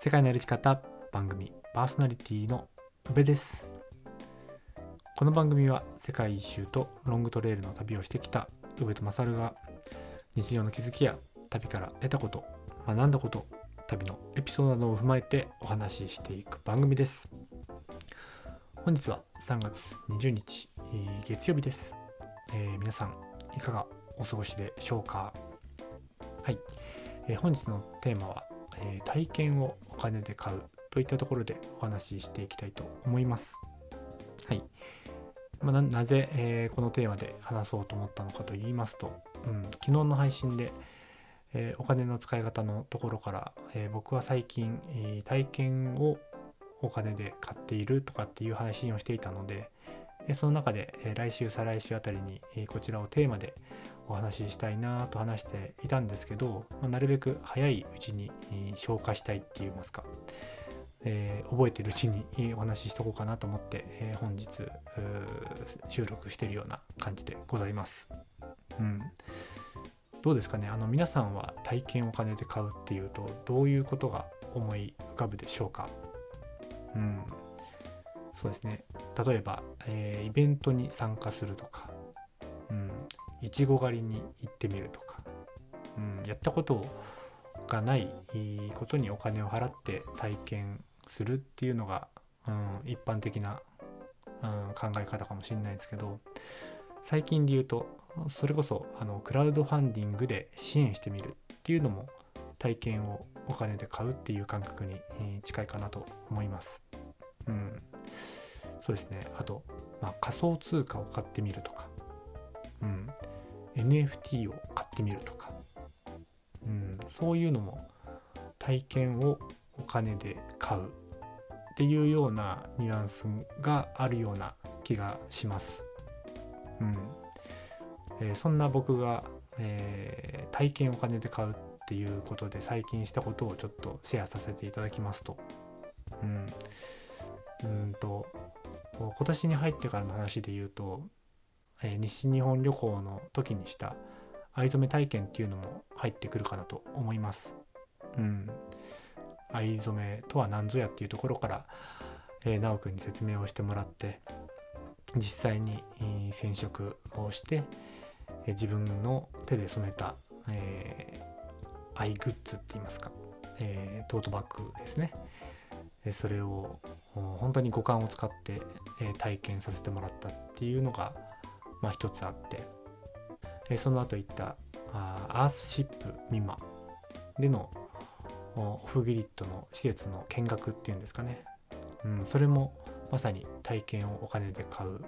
世界の歩き方番組パーソナリティの宇部です。この番組は世界一周とロングトレイルの旅をしてきた宇部と勝が日常の気づきや旅から得たこと学んだこと旅のエピソードなどを踏まえてお話ししていく番組です。本日は3月20日、月曜日です、えー皆さんいかがお過ごしでしょうか。はい、えー本日のテーマは、えー体験をお金で買うといったところでお話ししていきたいと思います。はい、まあ、ななぜ、えーこのテーマで話そうと思ったのかと言いますと、うん、昨日の配信で、えーお金の使い方のところから、えー僕は最近、えー体験をお金で買っているとかっていう配信をしていたので、えーその中で、えー来週再来週あたりに、えーこちらをテーマでお話ししたいなと話していたんですけど、まあなるべく早いうちに、消化したいって言いますか、えー覚えてるうちにえお話ししとこうかなと思って、えー本日収録してるような感じでございます。うん、どうですかね。あの皆さんは体験をお金で買うっていうとどういうことが思い浮かぶでしょうか。うん。そうですね。例えば、えーイベントに参加するとかいちご狩りに行ってみるとか、うん、やったことがないことにお金を払って体験するっていうのが、うん、一般的な、うん、考え方かもしれないですけど最近で言うとそれこそあのクラウドファンディングで支援してみるっていうのも体験をお金で買うっていう感覚に近いかなと思います。うん、そうですね。あと、まあ、仮想通貨を買ってみるとか、NFT を買ってみるとか、うん、そういうのも体験をお金で買うっていうようなニュアンスがあるような気がします。うん。えーそんな僕が、えー体験お金で買うっていうことで最近したことをちょっとシェアさせていただきますと、うん、うんと今年に入ってからの話で言うと、えー西日本旅行の時にした藍染め体験っていうのも入ってくるかなと思います。うん、藍染めとは何ぞやっていうところから、えー、直くんに説明をしてもらって実際に、えー染色をして、えー自分の手で染めた、えーアイグッズって言いますか、えートートバッグですね。でそれを本当に五感を使って、えー体験させてもらったっていうのが、まあ、一つあって、えその後行ったあアースシップミマでのオフギリッドの施設の見学っていうんですかね、うん、それもまさに体験をお金で買う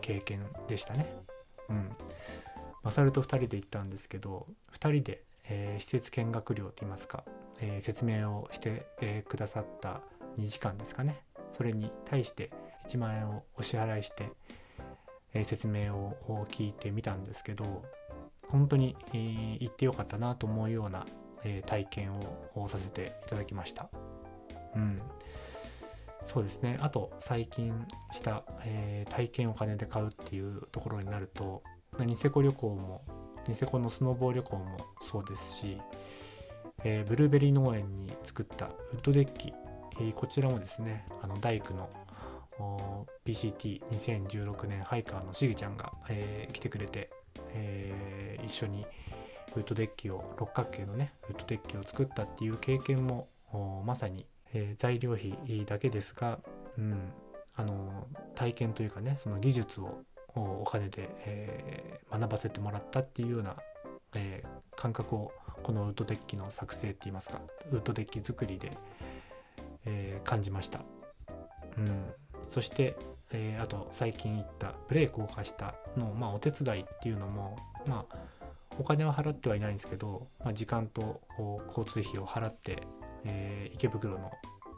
経験でしたね。うん、マサルと2人で行ったんですけど2人で、えー施設見学料といいますか、えー説明をして、えーくださった2時間ですかね。それに対して1万円をお支払いして、え説明を聞いてみたんですけど本当に、えー行ってよかったなと思うような、え体験をさせていただきました。うんそうですねあと最近した、えー体験をお金で買うっていうところになるとニセコ旅行もニセコのスノボー旅行もそうですし、えーブルーベリー農園に作ったウッドデッキ、えーこちらもですねあの大工の PCT2016 年ハイカーのしげちゃんが、えー来てくれて、えー一緒にウッドデッキを六角形のねウッドデッキを作ったっていう経験もまさに、えー材料費だけですが、うん、あの体験というかねその技術をお金で、えー学ばせてもらったっていうような、えー感覚をこのウッドデッキの作成って言いますかウッドデッキ作りで、えー感じました、うん、そして、えーあと最近行ったブレークを貸したの、まあ、お手伝いっていうのもまあお金は払ってはいないんですけど、まあ、時間と交通費を払って、えー池袋の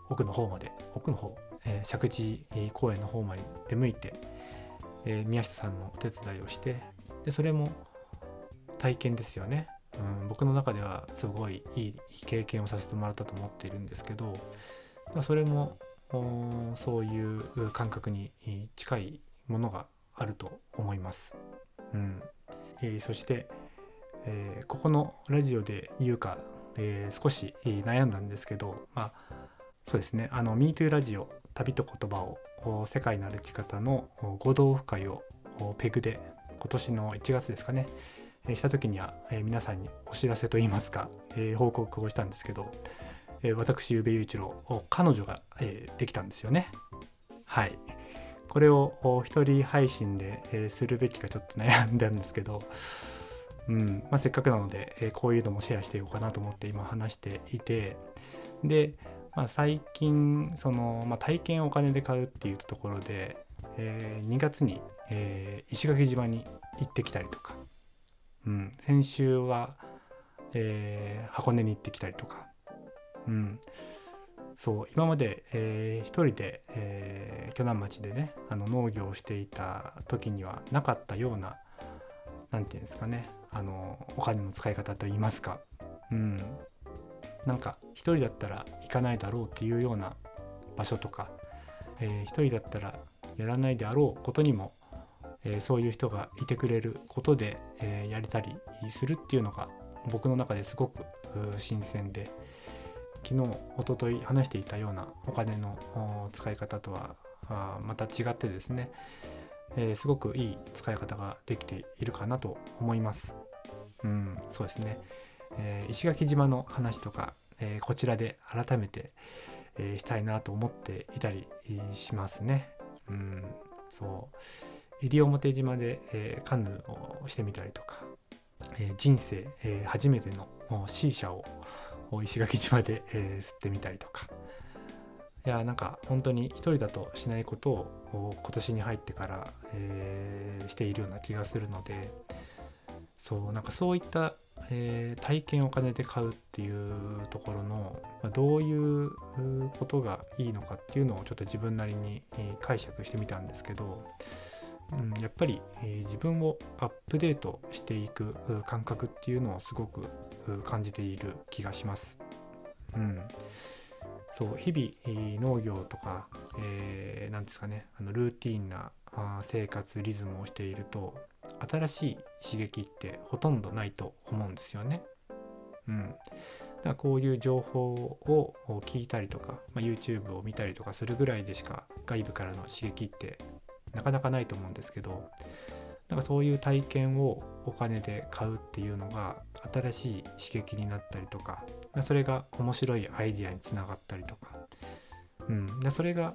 奥の方まで奥の方、えー石神公園の方まで出向いて、えー宮下さんのお手伝いをしてでそれも体験ですよね、うん、僕の中ではすごいいい経験をさせてもらったと思っているんですけどまあそれもそういう感覚に近いものがあると思います。うんえーそして、えーここのラジオで言うかえー、少し悩んだんですけど、まあ、そうですね、あの、MeToo ラジオ、旅と言葉を、世界の歩き方の合同オフ会をペグで今年の1月ですかね、した時には、皆さんにお知らせといいますか、え報告をしたんですけど、え私、宇部雄一郎、彼女が、えできたんですよね。はい。これを一人配信で、えするべきかちょっと悩んだんですけど、うんまあ、せっかくなので、えこういうのもシェアしていこうかなと思って今話していてで、まあ、最近その、まあ、体験をお金で買うっていうところで、えー、2月に、えー、石垣島に行ってきたりとか、うん、先週は、えー、箱根に行ってきたりとか、うん、そう今まで、えー、一人で、えー、鋸南町でねあの農業をしていた時にはなかったような何て言うんですかねあのお金の使い方といいますか、うん、なんか一人だったら行かないだろうっていうような場所とか、えー、一人だったらやらないであろうことにも、えー、そういう人がいてくれることで、えー、やれたりするっていうのが僕の中ですごく新鮮で昨日おととい話していたようなお金の使い方とはまた違ってですね、えー、すごくいい使い方ができているかなと思います。うん、そうですね。えー、石垣島の話とか、えー、こちらで改めて、えしたいなと思っていたりしますね。うん、そう。西表島で、えカヌーをしてみたりとか、え人生、え初めての C 社を石垣島で、えー吸ってみたりとか、いやなんか本当に一人だとしないことを今年に入ってから、えー、しているような気がするので。そうなんかそういった、えー、体験をお金で買うっていうところの、まあ、どういうことがいいのかっていうのをちょっと自分なりに解釈してみたんですけど、うん、やっぱり、え、自分をアップデートしていく感覚っていうのをすごく感じている気がします。うんそう日々農業とか何、えー、ですかねあのルーティンな生活リズムをしていると新しい刺激ってほとんどないと思うんですよね。うん、だからこういう情報を聞いたりとか、まあ、YouTube を見たりとかするぐらいでしか外部からの刺激ってなかなかないと思うんですけどなんかそういう体験をお金で買うっていうのが新しい刺激になったりとかそれが面白いアイディアにつながったりとか、うん、でそれが、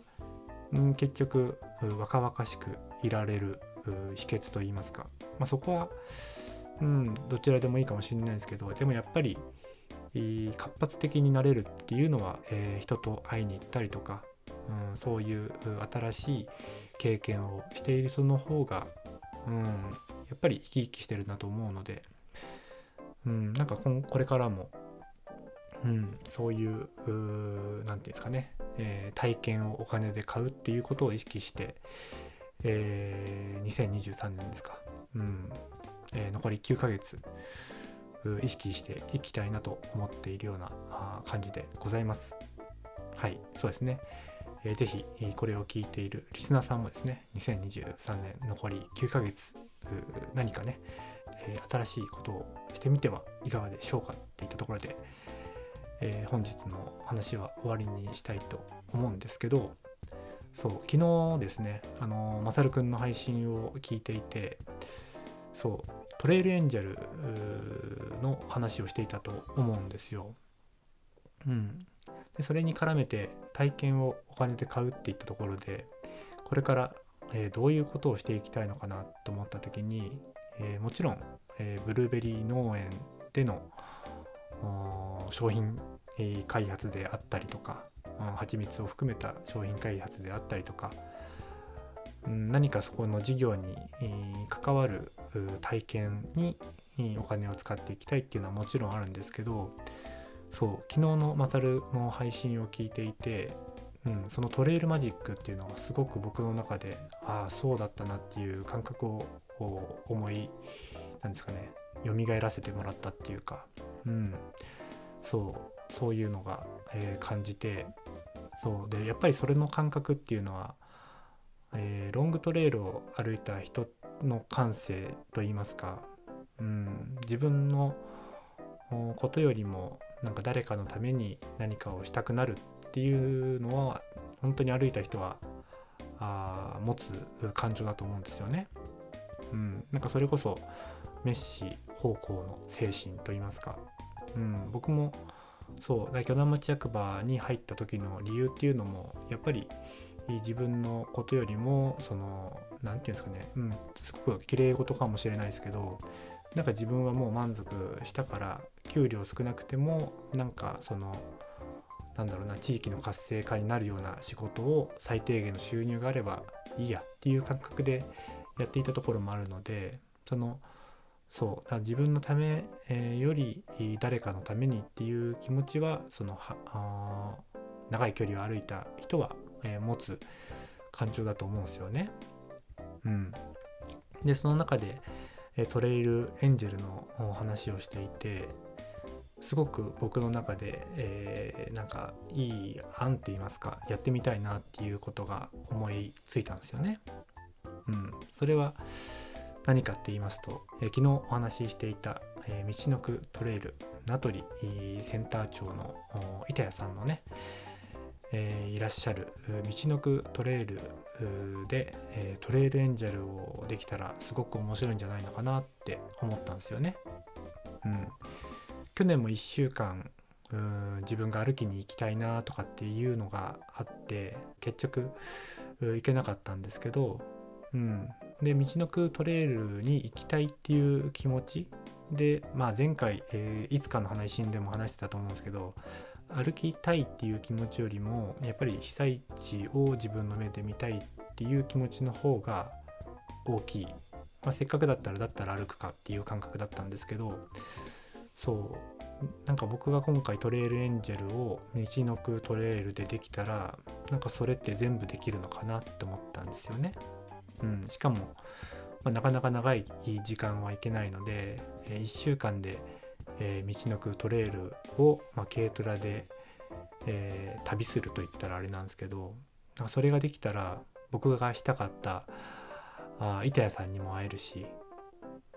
うん、結局若々しくいられる秘訣といいますか、まあ、そこは、うん、どちらでもいいかもしれないですけどでもやっぱり活発的になれるっていうのは、えー、人と会いに行ったりとか、うん、そういう新しい経験をしている人の方がうん、やっぱり生き生きしてるなと思うので、うん、なんかこれからも、うん、そういう何て言うんですかね、えー、体験をお金で買うっていうことを意識して、えー、2023年ですか、うんえー、残り9ヶ月意識していきたいなと思っているような感じでございます。はい、そうですね。えー、ぜひこれを聞いているリスナーさんもですね2023年残り9ヶ月何かね、え、新しいことをしてみてはいかがでしょうかっていったところで、えー、本日の話は終わりにしたいと思うんですけどそう昨日ですねあのまさるくんの配信を聞いていてそうトレイルエンジェルの話をしていたと思うんですよ。うん、でそれに絡めて体験をお金で買うっていったところでこれから、え、どういうことをしていきたいのかなと思った時に、え、もちろん、え、ブルーベリー農園での商品開発であったりとか蜂蜜を含めた商品開発であったりとか何かそこの事業に関わる体験にお金を使っていきたいっていうのはもちろんあるんですけどそう昨日のマサルの配信を聞いていて、うん、そのトレイルマジックっていうのがすごく僕の中でああそうだったなっていう感覚を思いなんですかね蘇らせてもらったっていうか、うん、そうそういうのが、えー、感じてそうでやっぱりそれの感覚っていうのは、えー、ロングトレイルを歩いた人の感性といいますか、うん、自分のことよりもなんか誰かのために何かをしたくなるっていうのは本当に歩いた人はあ持つ感情だと思うんですよね。うん、なんかそれこそメッシ方向の精神といいますか、うん、僕もそう。大巨大町役場に入った時の理由っていうのもやっぱり自分のことよりもその何て言うんですかね、うん、すごく綺麗事かもしれないですけどなんか自分はもう満足したから給料少なくてもなんかそのなんだろうな地域の活性化になるような仕事を最低限の収入があればいいやっていう感覚でやっていたところもあるのでそのそうだ自分のため、えー、より誰かのためにっていう気持ちはそのは長い距離を歩いた人は、えー、持つ感情だと思うんですよね。うん、でその中でトレイルエンジェルの話をしていてすごく僕の中で、えー、なんかいい案って言いますかやってみたいなっていうことが思いついたんですよね。うん、それは何かって言いますと、えー、昨日お話ししていた、えー、道のくトレイル名取センター長の板谷さんのね、えー、いらっしゃる道のくトレイルで、え、トレイルエンジェルをできたらすごく面白いんじゃないのかなって思ったんですよね。うん、去年も1週間自分が歩きに行きたいなとかっていうのがあって結局行けなかったんですけどうん、で道のくトレイルに行きたいっていう気持ちで、まあ、前回、えー、いつかの配信でも話してたと思うんですけど歩きたいっていう気持ちよりもやっぱり被災地を自分の目で見たいっていう気持ちの方が大きい、まあ、せっかくだったらだったら歩くかっていう感覚だったんですけどそうなんか僕が今回トレイルエンジェルを道のくトレイルでできたらなんかそれって全部できるのかなって思ったんですよね。うん、しかも、まあ、なかなか長い時間はいけないので、えー、1週間で、えー、道のくトレイルを、まあ、軽トラで、えー、旅するといったらあれなんですけどそれができたら僕がしたかったあ板谷さんにも会えるし、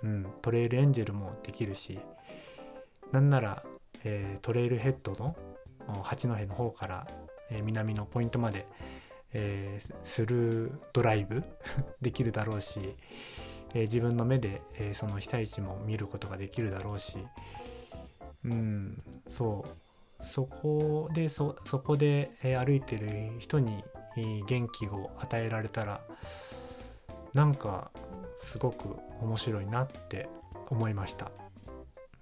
うん、トレイルエンジェルもできるしなんなら、えー、トレイルヘッドの八戸の方から、えー、南のポイントまで、えー、するドライブ できるだろうし、えー、自分の目で、えー、その被災地も見ることができるだろうしうんそう。そこでそこで、え歩いてる人に元気を与えられたらなんかすごく面白いなって思いました。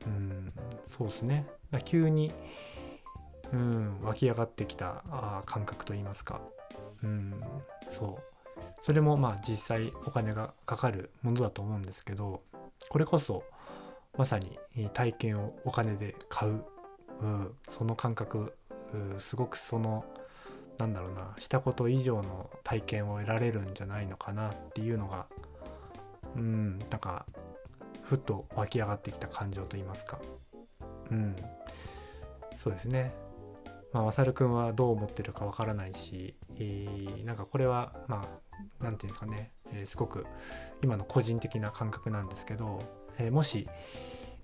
うん。そうですね。だ急にうん湧き上がってきたあ感覚といいますか。うんそう。それもまあ実際お金がかかるものだと思うんですけどこれこそまさに体験をお金で買う、うん、その感覚、うん、すごくそのなんだろうなしたこと以上の体験を得られるんじゃないのかなっていうのがうんなんかふっと湧き上がってきた感情といいますか。うん。そうですね。まあ、マサル君はどう思ってるかわからないし、えー、なんかこれはまあ何て言うんですかね、えー、すごく今の個人的な感覚なんですけど、えー、もし、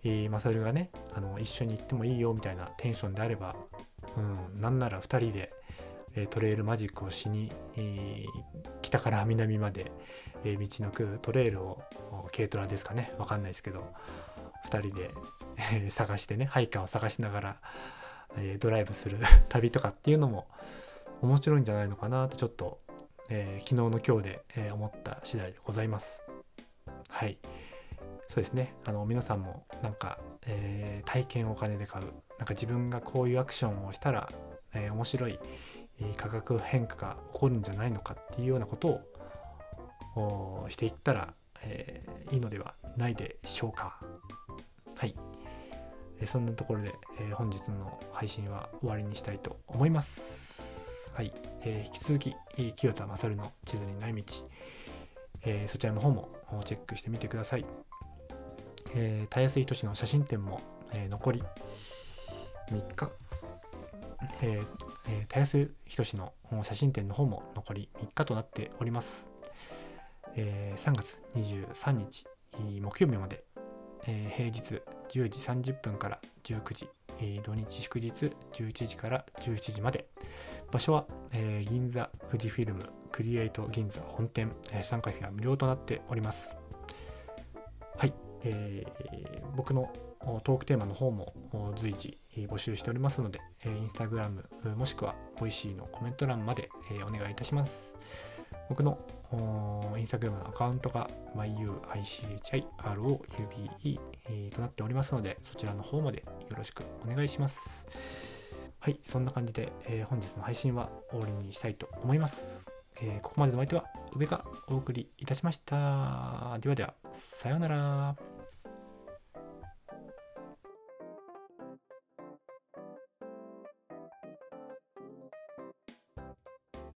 えー、マサルがねあの一緒に行ってもいいよみたいなテンションであれば、うん、なんなら2人で、えー、トレイルマジックをしに、えー、北から南まで、えー、道のくトレイルを軽トラですかね。わかんないですけど2人で探してねハイカーを探しながらえ、ドライブする 旅とかっていうのも面白いんじゃないのかなってちょっと、えー、昨日の今日で、え、思った次第でございます。はい。そうですね。あの皆さんもなんか、え、体験をお金で買う。なんか自分がこういうアクションをしたら、え、面白い、価格変化が起こるんじゃないのかっていうようなことをしていったら、えー、いいのではないでしょうか。はい。えそんなところで、え本日の配信は終わりにしたいと思います。はい。えー引き続き、清田勝の地図にない道、えそちらの方もチェックしてみてください。えー、たやすい都市の写真展も、え残り3日、えーえー、たやすひとしの写真展の方も残り3日となっております。えー、3月23日木曜日まで、えー、平日10時30分から19時えー土日祝日11時から17時まで。場所は、えー銀座富士フィルムクリエイト銀座本店、えー参加費は無料となっております。はい、えー僕のトークテーマの方も随時募集しておりますので、えーインスタグラムもしくはボイシーのコメント欄まで、えお願いいたします。僕のインスタグラムのアカウントが myui chiroube、となっておりますので、そちらの方までよろしくお願いします。はい、そんな感じで、えー本日の配信は終わりにしたいと思います。えーここまでのお相手は上がお送りいたしました。ではでは、さようなら。